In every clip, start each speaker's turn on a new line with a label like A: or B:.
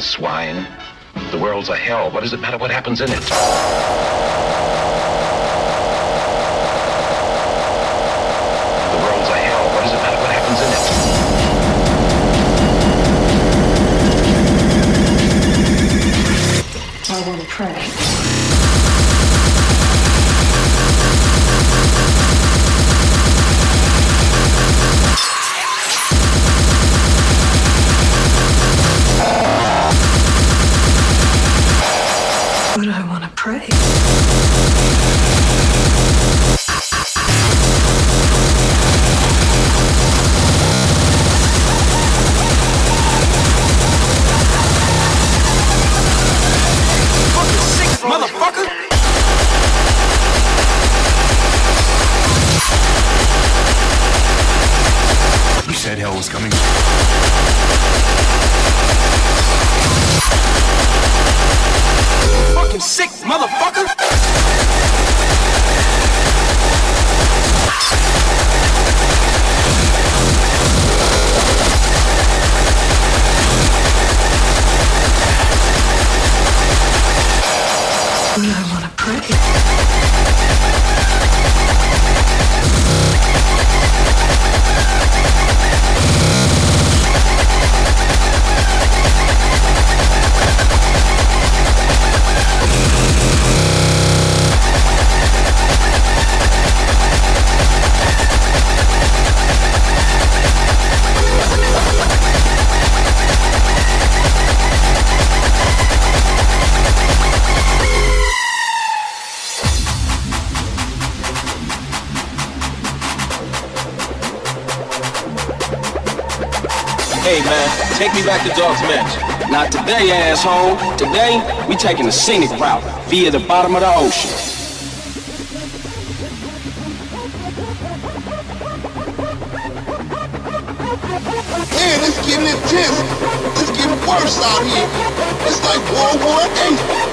A: swine. The world's a hell. What does it matter what happens in it?
B: Not today, asshole. Today, we taking a scenic route via the bottom of the ocean.
C: Man, this getting intense. It's getting worse out here. It's like World War Eight.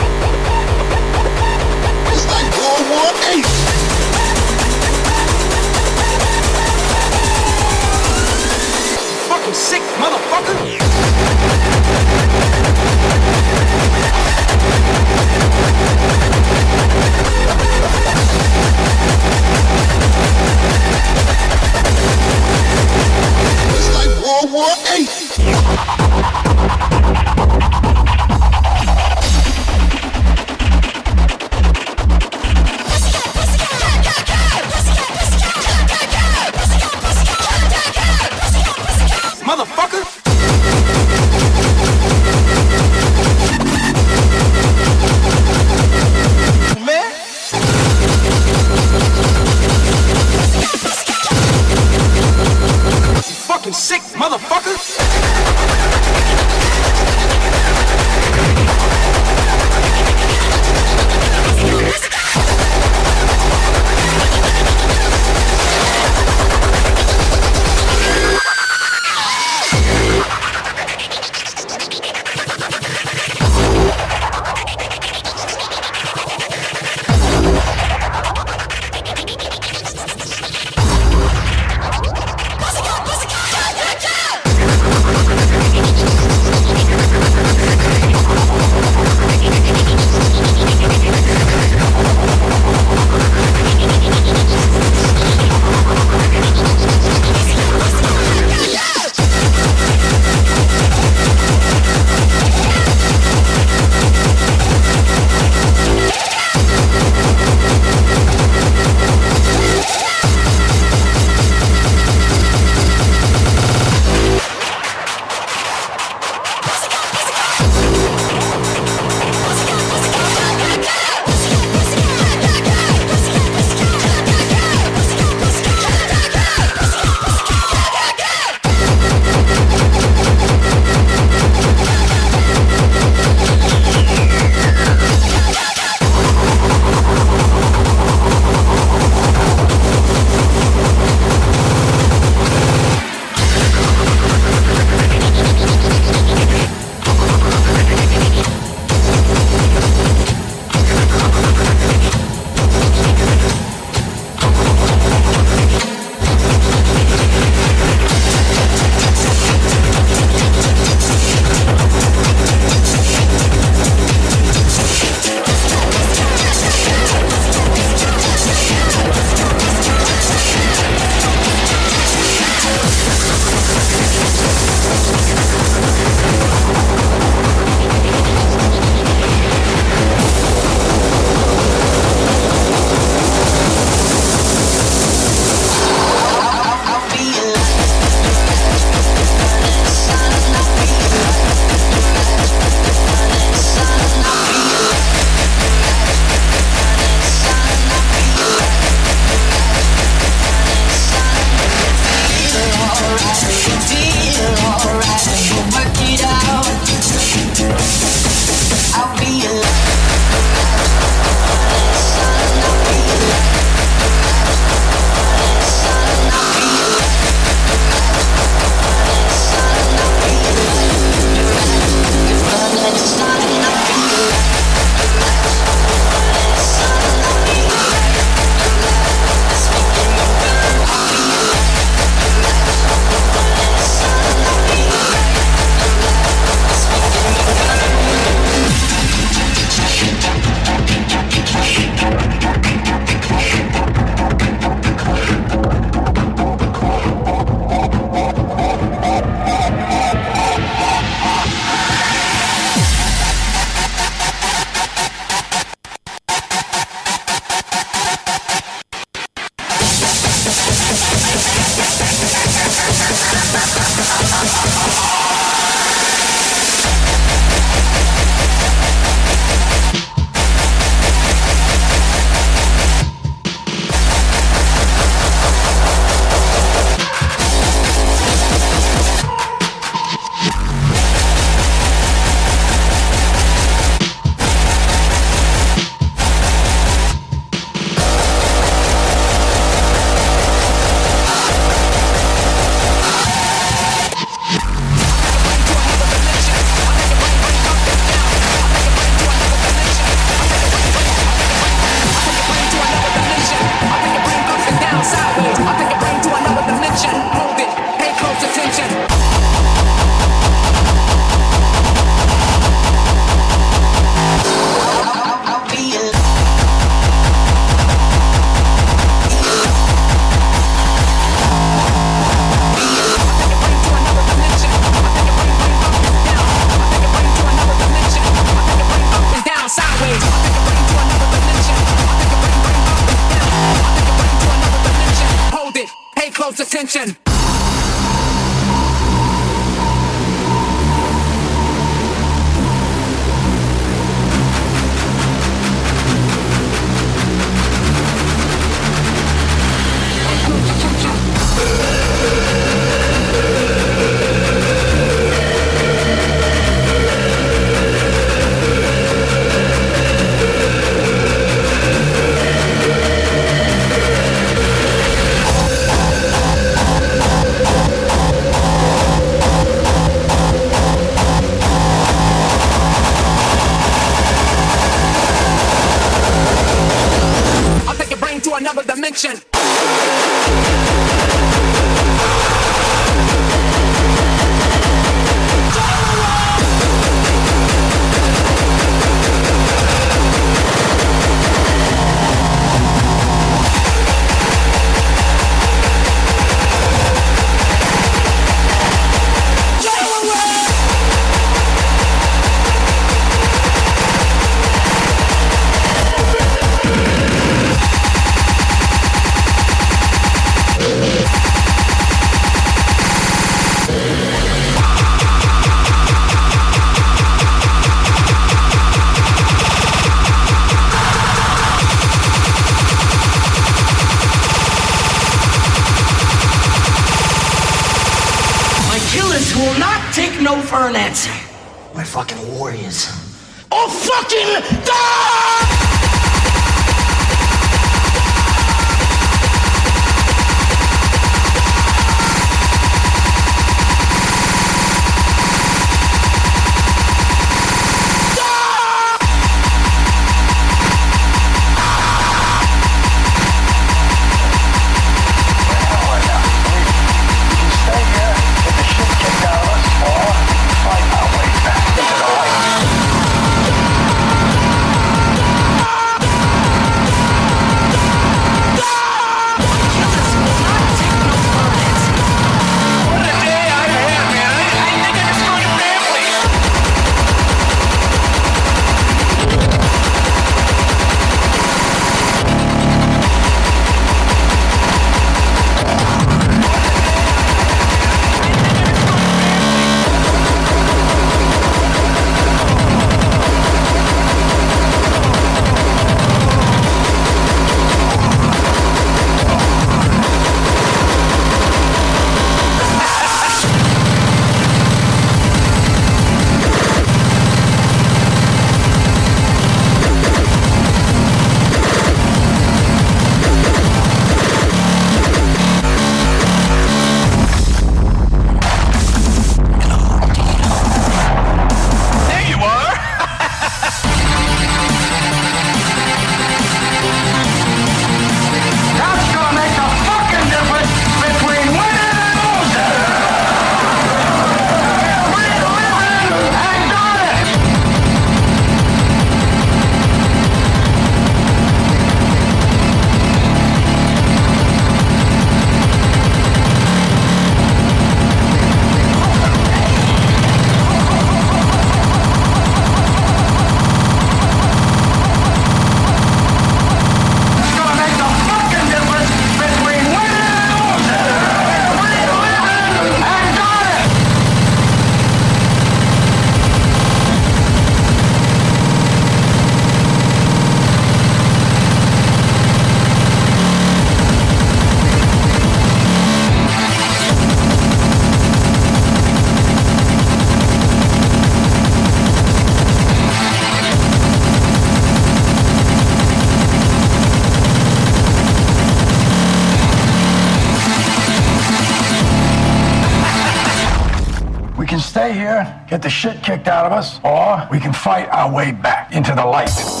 D: us, or we can fight our way back into the light.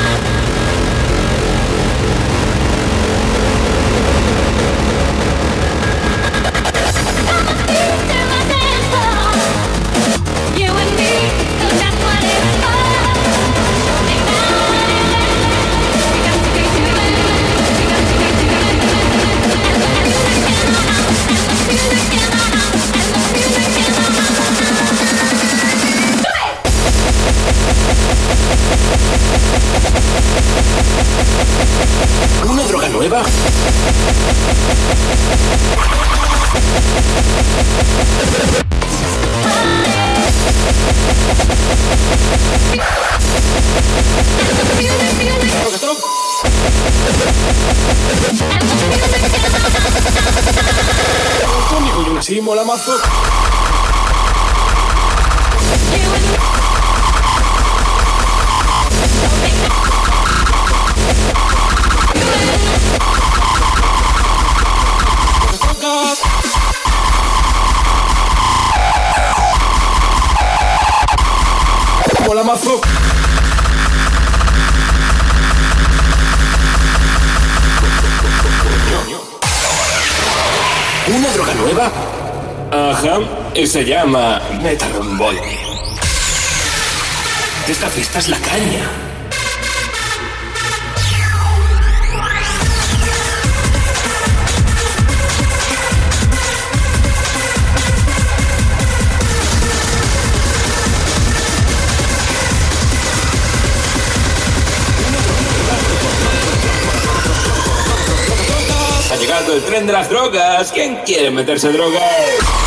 E: You and me.
B: ¿Una droga nueva?
E: Conmigo sí
B: mola mazo. ¿Una droga
F: nueva? Ajá, y se llama Metaromboy. Esta fiesta es la caña. El tren de las drogas. ¿Quién quiere meterse drogas?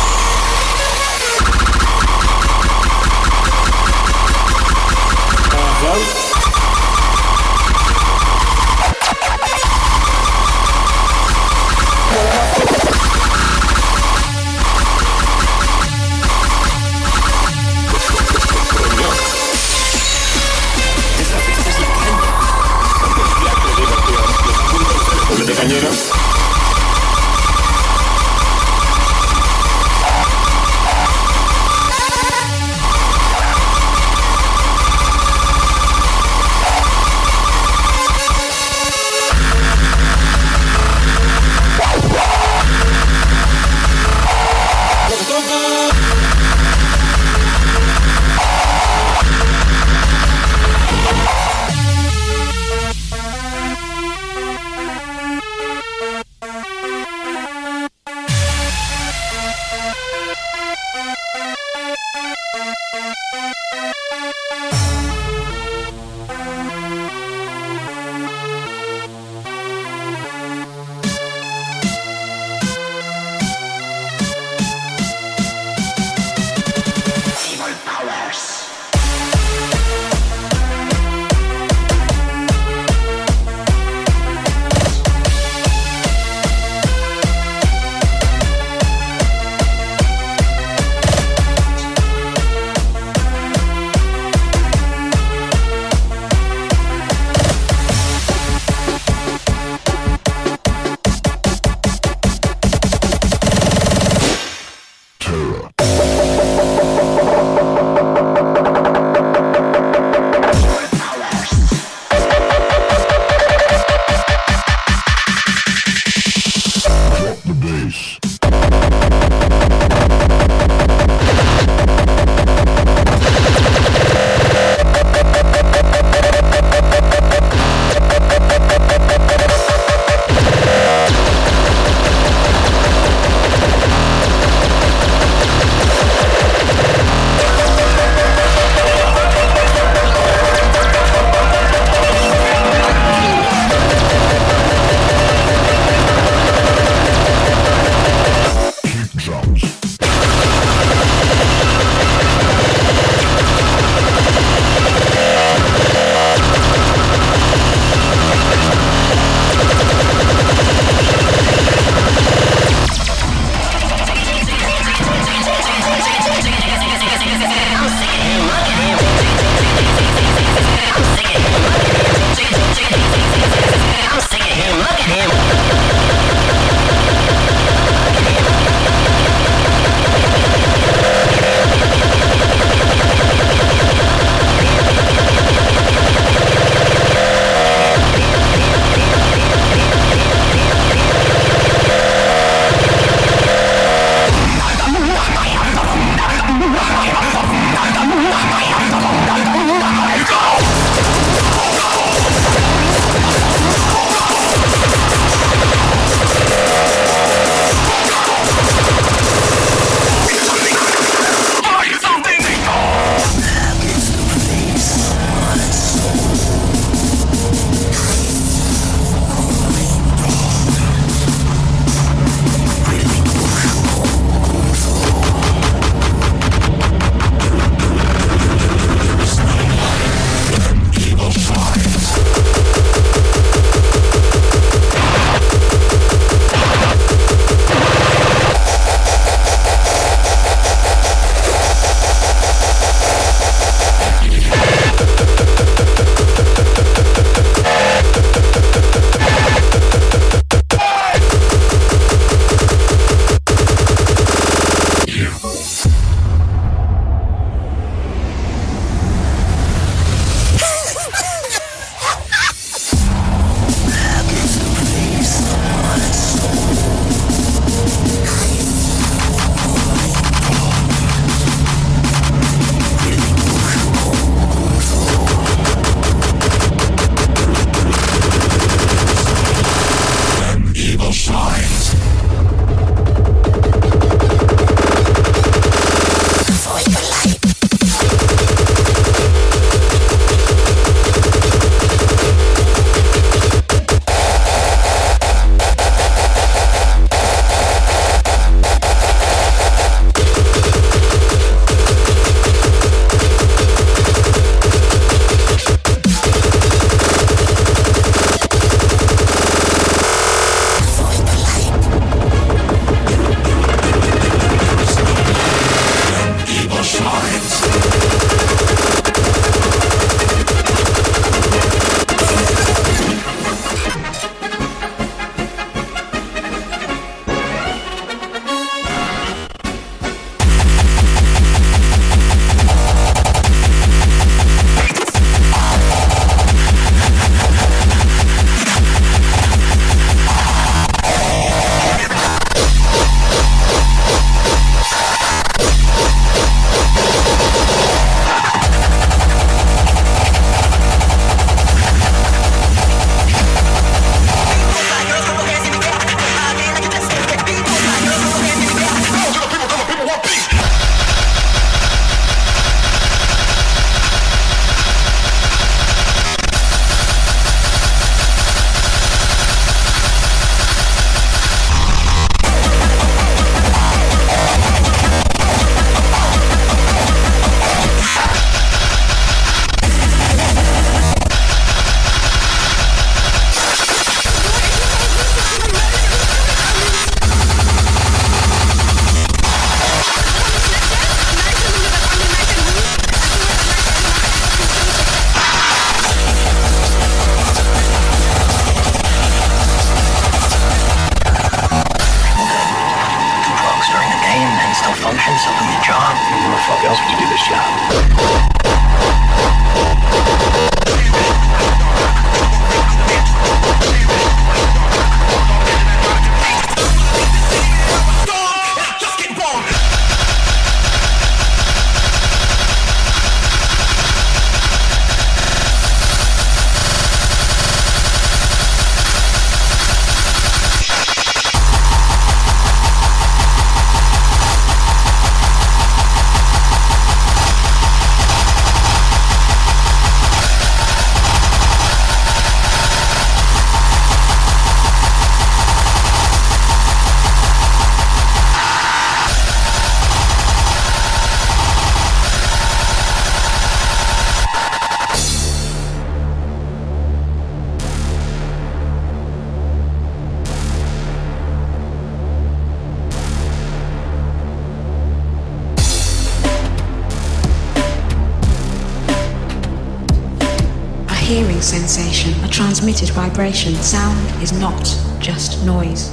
G: Vibration. Sound is not just noise.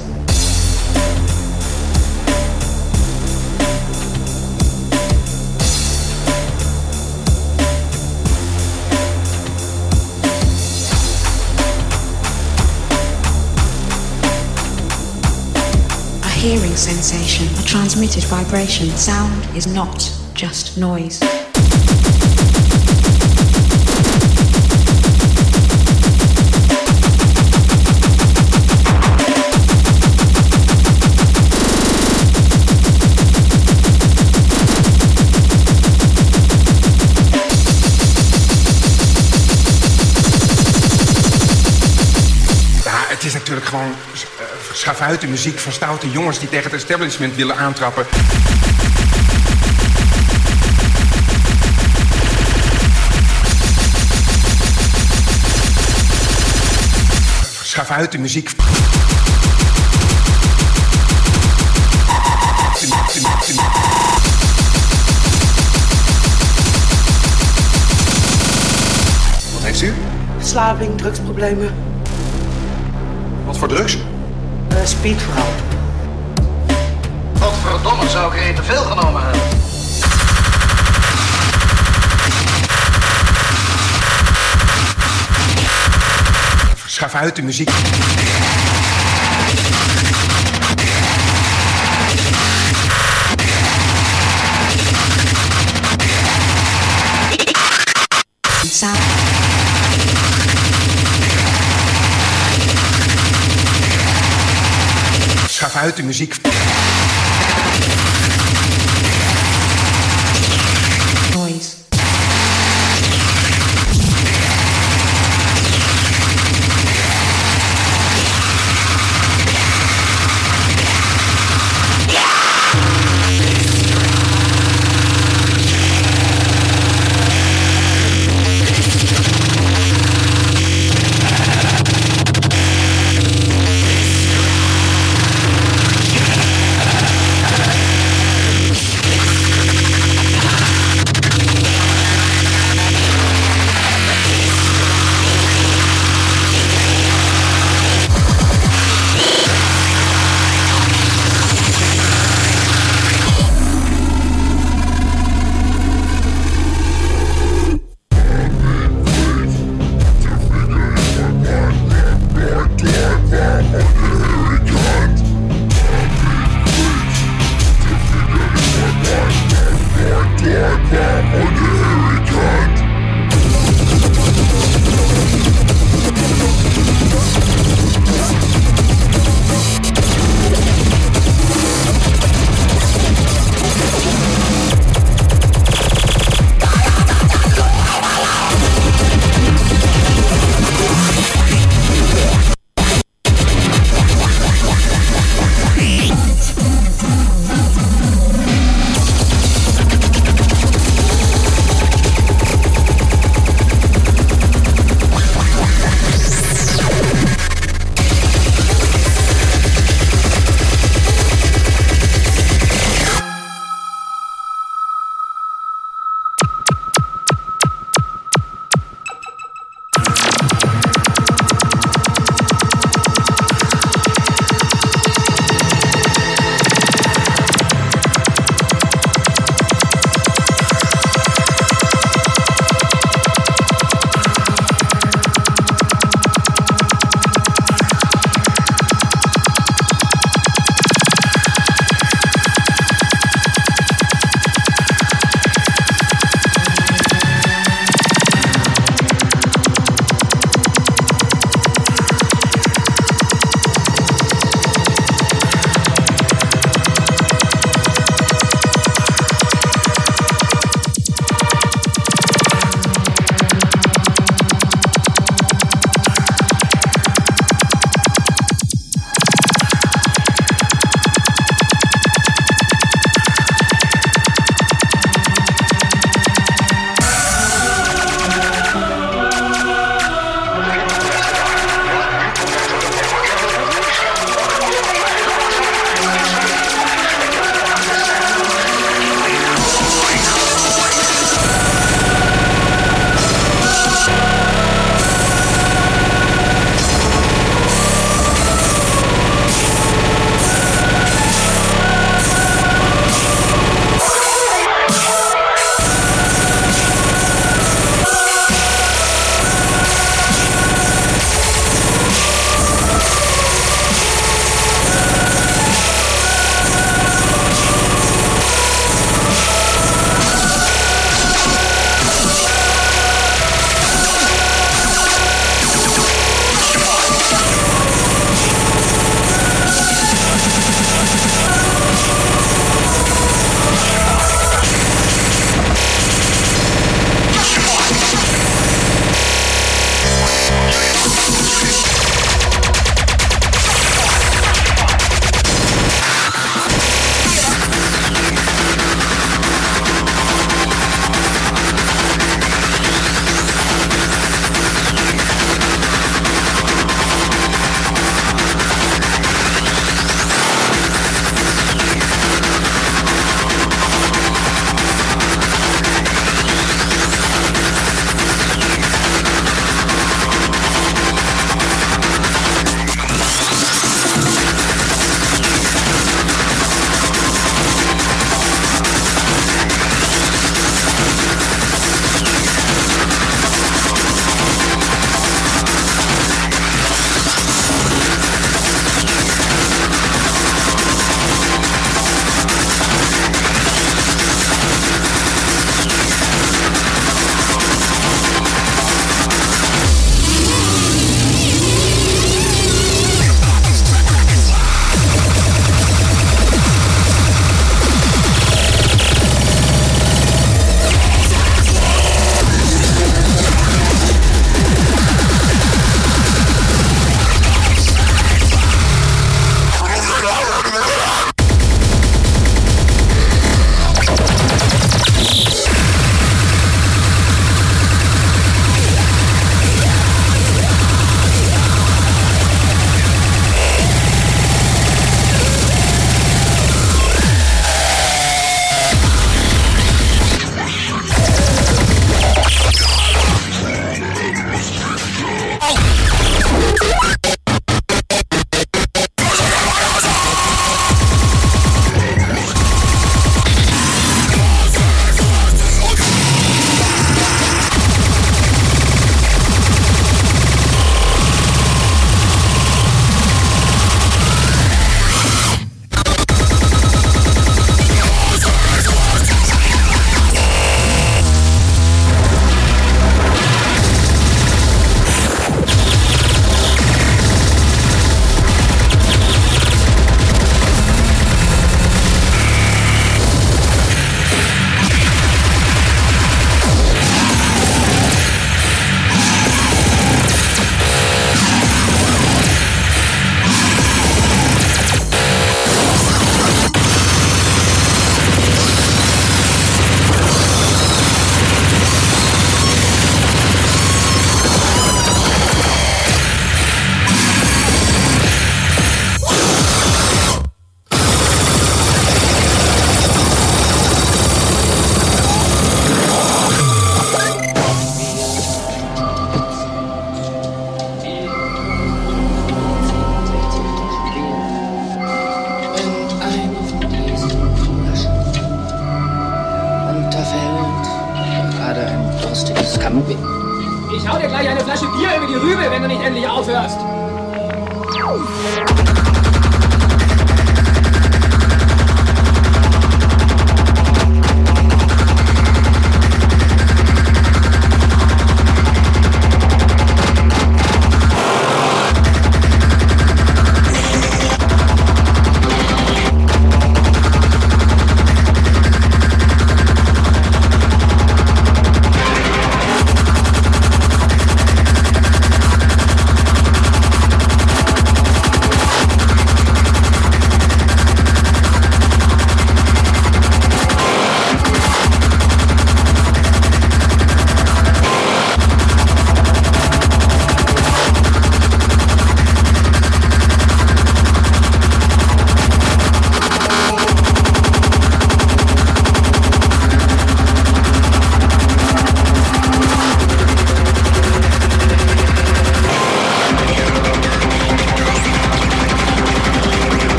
G: A hearing sensation, a transmitted vibration. Sound is not just noise.
H: Schafuiten muziek van stoute jongens die tegen het establishment willen aantrappen. Schafuiten muziek.
I: Wat heeft u?
J: Verslaving, drugsproblemen,
I: Wat voor drugs?
J: Uh, speedverhaal.
K: Godverdomme, zou ik er een te veel genomen hebben.
H: Schafuiten muziek.
G: uit
H: de muziek.
L: test.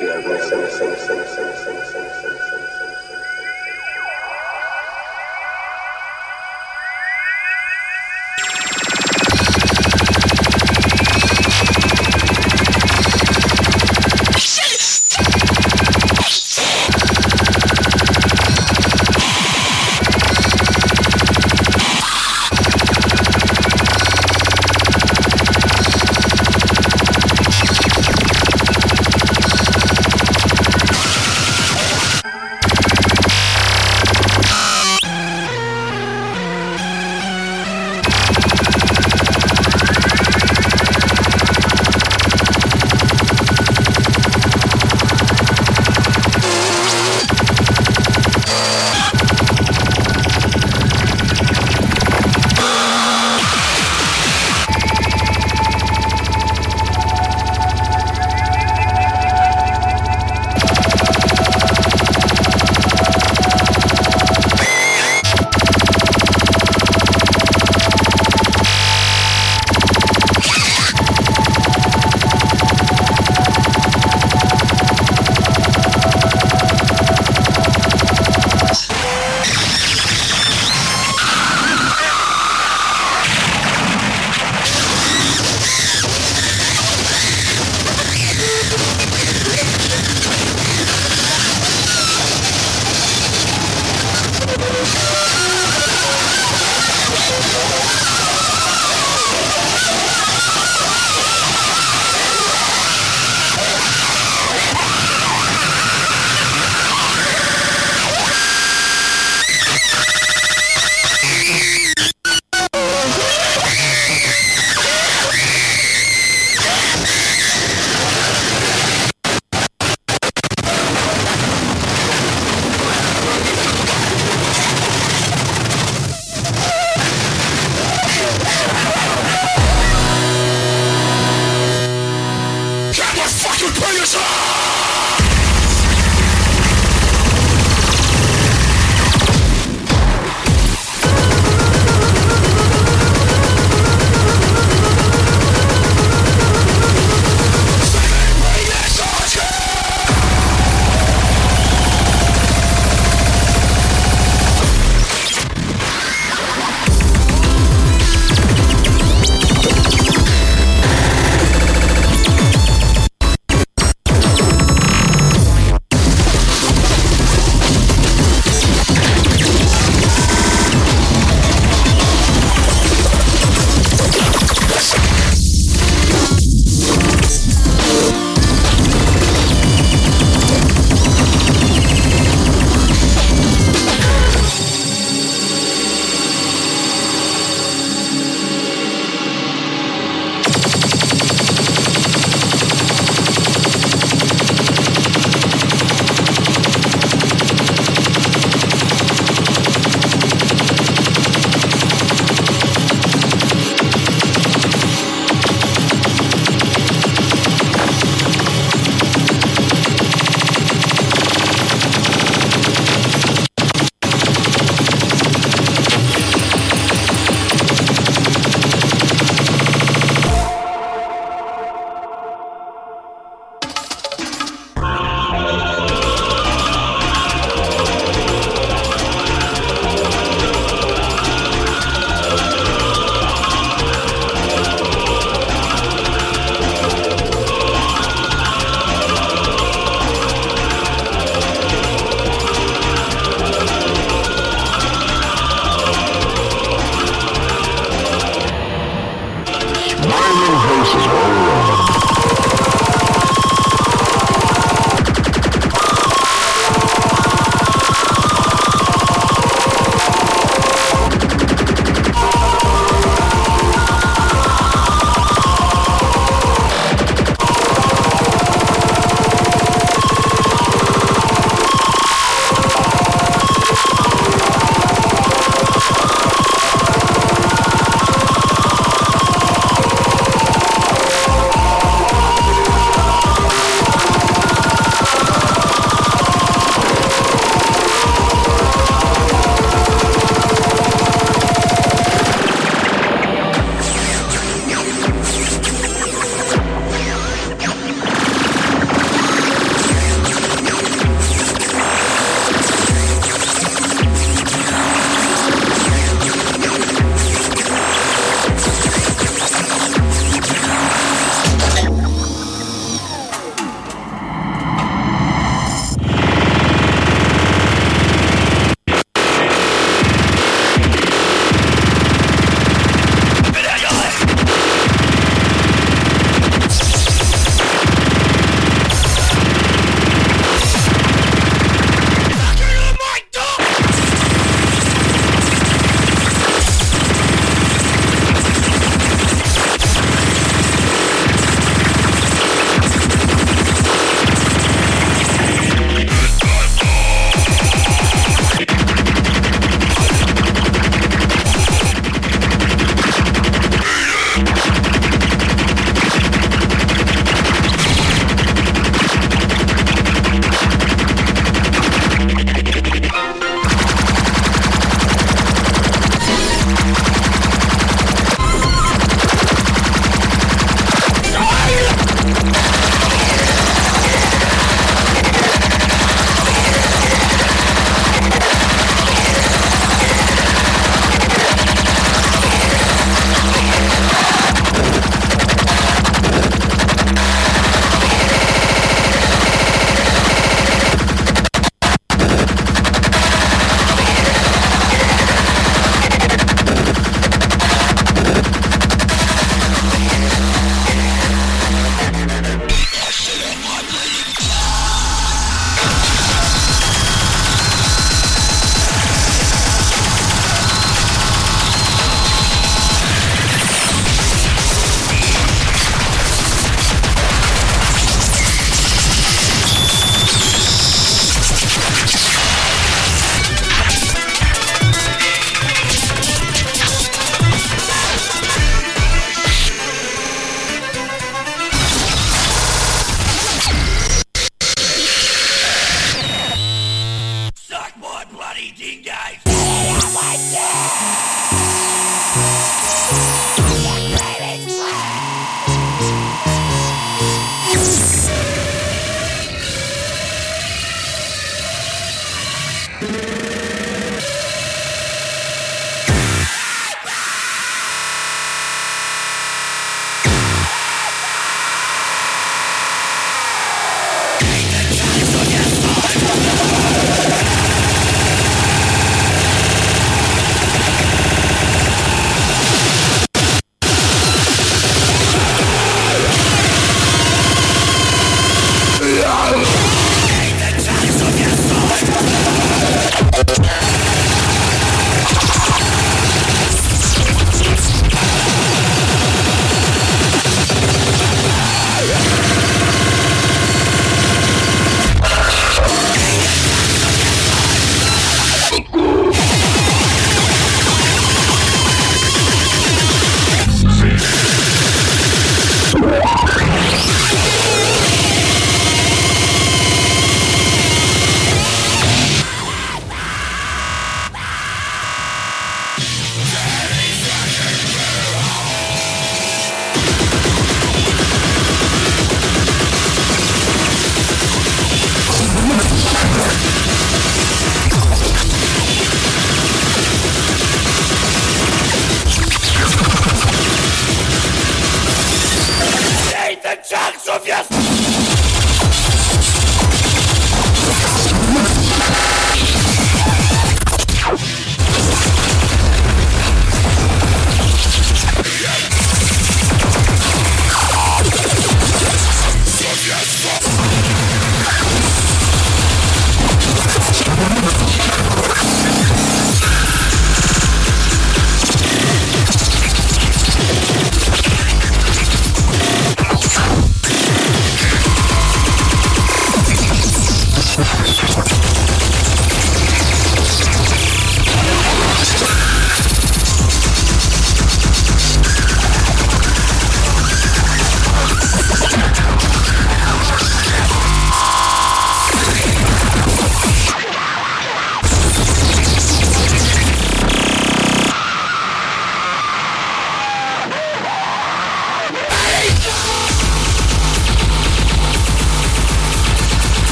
L: E sim, sim.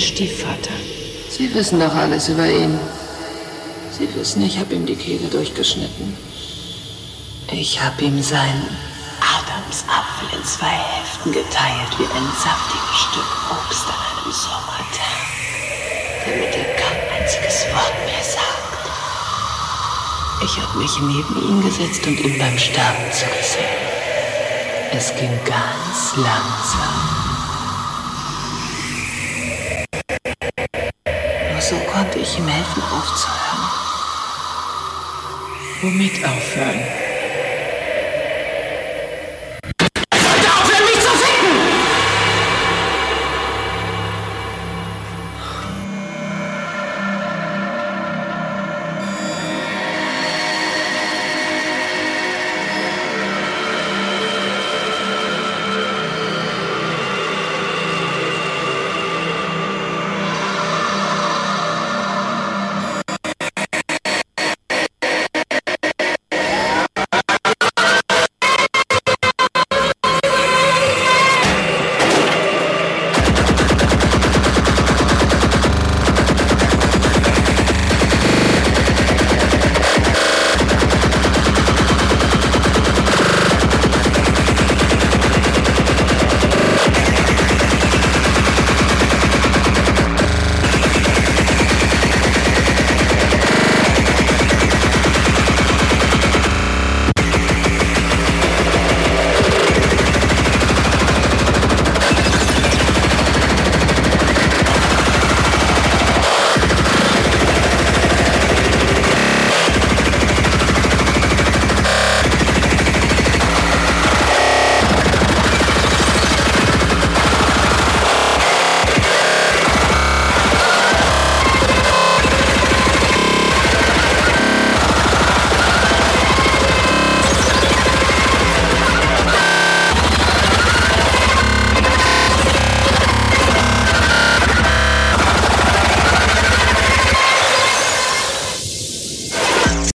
L: Stiefvater. Sie wissen doch alles über ihn. Sie wissen, ich habe ihm die Kehle durchgeschnitten. Ich habe ihm seinen Adamsapfel in zwei Hälften geteilt wie ein saftiges Stück Obst an einem Sommertag, damit er kein einziges Wort mehr sagt. Ich habe mich neben ihn gesetzt und ihm beim Sterben zugesehen. Es ging ganz langsam. Ihm helfen aufzuhören. Womit aufhören?